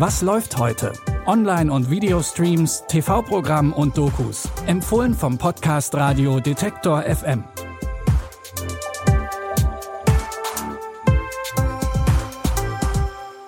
Was läuft heute? Online- und Videostreams, TV-Programm und Dokus. Empfohlen vom Podcast Radio Detektor FM.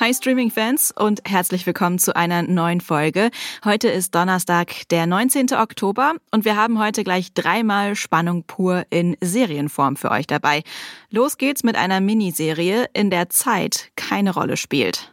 Hi Streaming-Fans und herzlich willkommen zu einer neuen Folge. Heute ist Donnerstag, der 19. Oktober und wir haben heute gleich dreimal Spannung pur in Serienform für euch dabei. Los geht's mit einer Miniserie, in der Zeit keine Rolle spielt.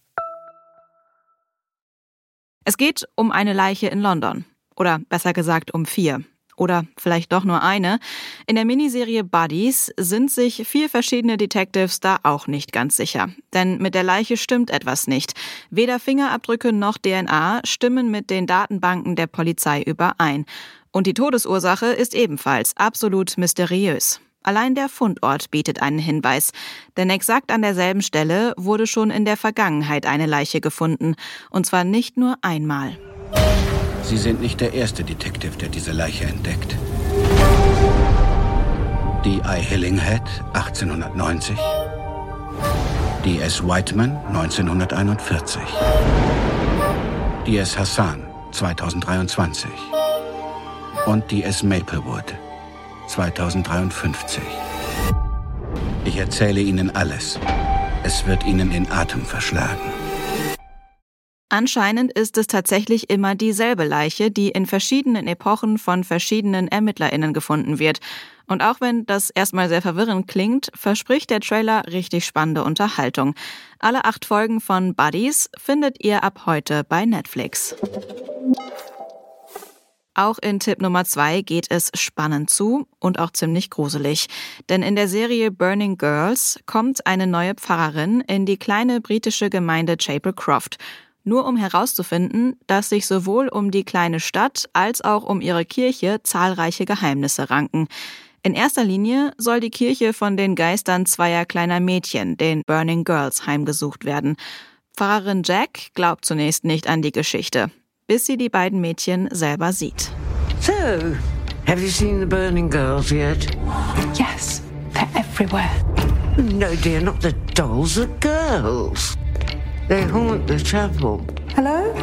Es geht um eine Leiche in London. Oder besser gesagt um vier oder vielleicht doch nur eine. In der Miniserie Buddies sind sich vier verschiedene Detectives da auch nicht ganz sicher. Denn mit der Leiche stimmt etwas nicht. Weder Fingerabdrücke noch DNA stimmen mit den Datenbanken der Polizei überein. Und die Todesursache ist ebenfalls absolut mysteriös. Allein der Fundort bietet einen Hinweis, denn exakt an derselben Stelle wurde schon in der Vergangenheit eine Leiche gefunden, und zwar nicht nur einmal. Sie sind nicht der erste Detective, der diese Leiche entdeckt. Die I. Hillinghead 1890, die S. Whiteman 1941, die S. Hassan 2023 und die S. Maplewood 2053. Ich erzähle Ihnen alles. Es wird Ihnen in Atem verschlagen. Anscheinend ist es tatsächlich immer dieselbe Leiche, die in verschiedenen Epochen von verschiedenen ErmittlerInnen gefunden wird. Und auch wenn das erstmal sehr verwirrend klingt, verspricht der Trailer richtig spannende Unterhaltung. Alle acht Folgen von Buddies findet ihr ab heute bei Netflix. Auch in Tipp Nummer zwei geht es spannend zu und auch ziemlich gruselig. Denn in der Serie Burning Girls kommt eine neue Pfarrerin in die kleine britische Gemeinde Chapel Croft nur um herauszufinden, dass sich sowohl um die kleine Stadt als auch um ihre Kirche zahlreiche Geheimnisse ranken. In erster Linie soll die Kirche von den Geistern zweier kleiner Mädchen, den Burning Girls, heimgesucht werden. Pfarrerin Jack glaubt zunächst nicht an die Geschichte, bis sie die beiden Mädchen selber sieht. So, have you seen the Burning Girls yet? Yes, they're everywhere. No, dear, not the dolls, the girls. They haunt the chapel. Hello?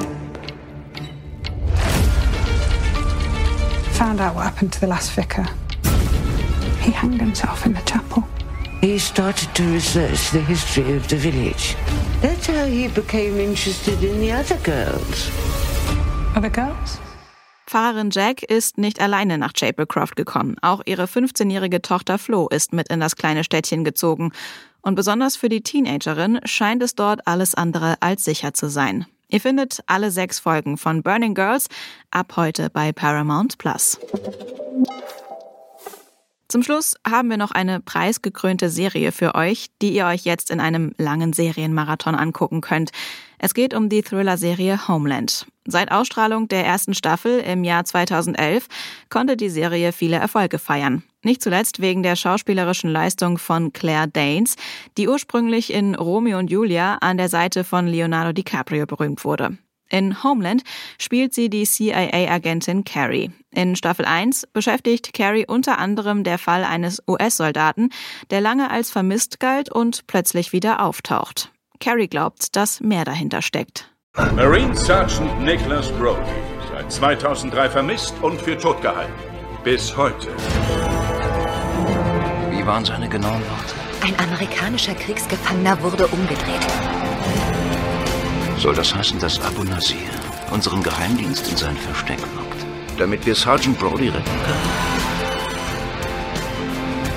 Found out what happened to the last vicar. He hanged himself in the chapel. He started to research the history of the village. That's how he became interested in the other girls. Pfarrerin Jack ist nicht alleine nach Chapelcroft gekommen. Auch ihre 15-jährige Tochter Flo ist mit in das kleine Städtchen gezogen. Und besonders für die Teenagerin scheint es dort alles andere als sicher zu sein. Ihr findet alle sechs Folgen von Burning Girls ab heute bei Paramount Plus. Zum Schluss haben wir noch eine preisgekrönte Serie für euch, die ihr euch jetzt in einem langen Serienmarathon angucken könnt. Es geht um die Thriller-Serie Homeland. Seit Ausstrahlung der ersten Staffel im Jahr 2011 konnte die Serie viele Erfolge feiern. Nicht zuletzt wegen der schauspielerischen Leistung von Claire Danes, die ursprünglich in Romeo und Julia an der Seite von Leonardo DiCaprio berühmt wurde. In Homeland spielt sie die CIA-Agentin Carrie. In Staffel 1 beschäftigt Carrie unter anderem der Fall eines US-Soldaten, der lange als vermisst galt und plötzlich wieder auftaucht. Carrie glaubt, dass mehr dahinter steckt. Marine Sergeant Nicholas Brody, seit 2003 vermisst und für tot gehalten. Bis heute. Wie waren seine genauen Worte? Ein amerikanischer Kriegsgefangener wurde umgedreht. Soll das heißen, dass Abu Nasir unseren Geheimdienst in sein Versteck lockt, damit wir Sergeant Brody retten können?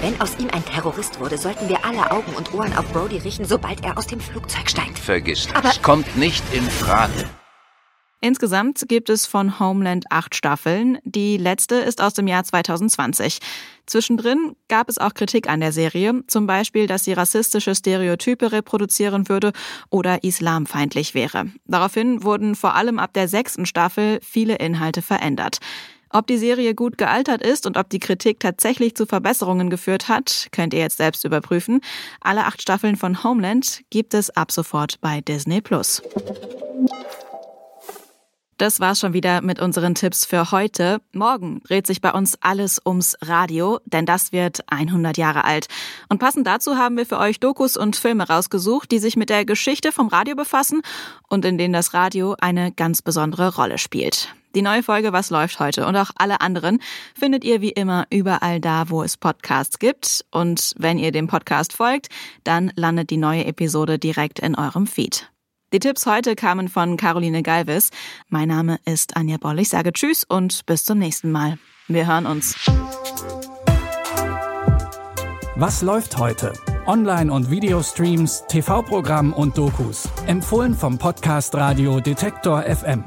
Wenn aus ihm ein Terrorist wurde, sollten wir alle Augen und Ohren auf Brody richten, sobald er aus dem Flugzeug steigt. Vergiss das. Aber kommt nicht in Frage. Insgesamt gibt es von Homeland acht Staffeln. Die letzte ist aus dem Jahr 2020. Zwischendrin gab es auch Kritik an der Serie, zum Beispiel, dass sie rassistische Stereotype reproduzieren würde oder islamfeindlich wäre. Daraufhin wurden vor allem ab der sechsten Staffel viele Inhalte verändert. Ob die Serie gut gealtert ist und ob die Kritik tatsächlich zu Verbesserungen geführt hat, könnt ihr jetzt selbst überprüfen. Alle acht Staffeln von Homeland gibt es ab sofort bei Disney Plus. Das war's schon wieder mit unseren Tipps für heute. Morgen dreht sich bei uns alles ums Radio, denn das wird 100 Jahre alt. Und passend dazu haben wir für euch Dokus und Filme rausgesucht, die sich mit der Geschichte vom Radio befassen und in denen das Radio eine ganz besondere Rolle spielt. Die neue Folge Was läuft heute und auch alle anderen findet ihr wie immer überall da, wo es Podcasts gibt. Und wenn ihr dem Podcast folgt, dann landet die neue Episode direkt in eurem Feed. Die Tipps heute kamen von Caroline Galvis. Mein Name ist Anja Boll. Ich sage Tschüss und bis zum nächsten Mal. Wir hören uns. Was läuft heute? Online- und Videostreams, TV-Programm und Dokus. Empfohlen vom Podcast Radio Detektor FM.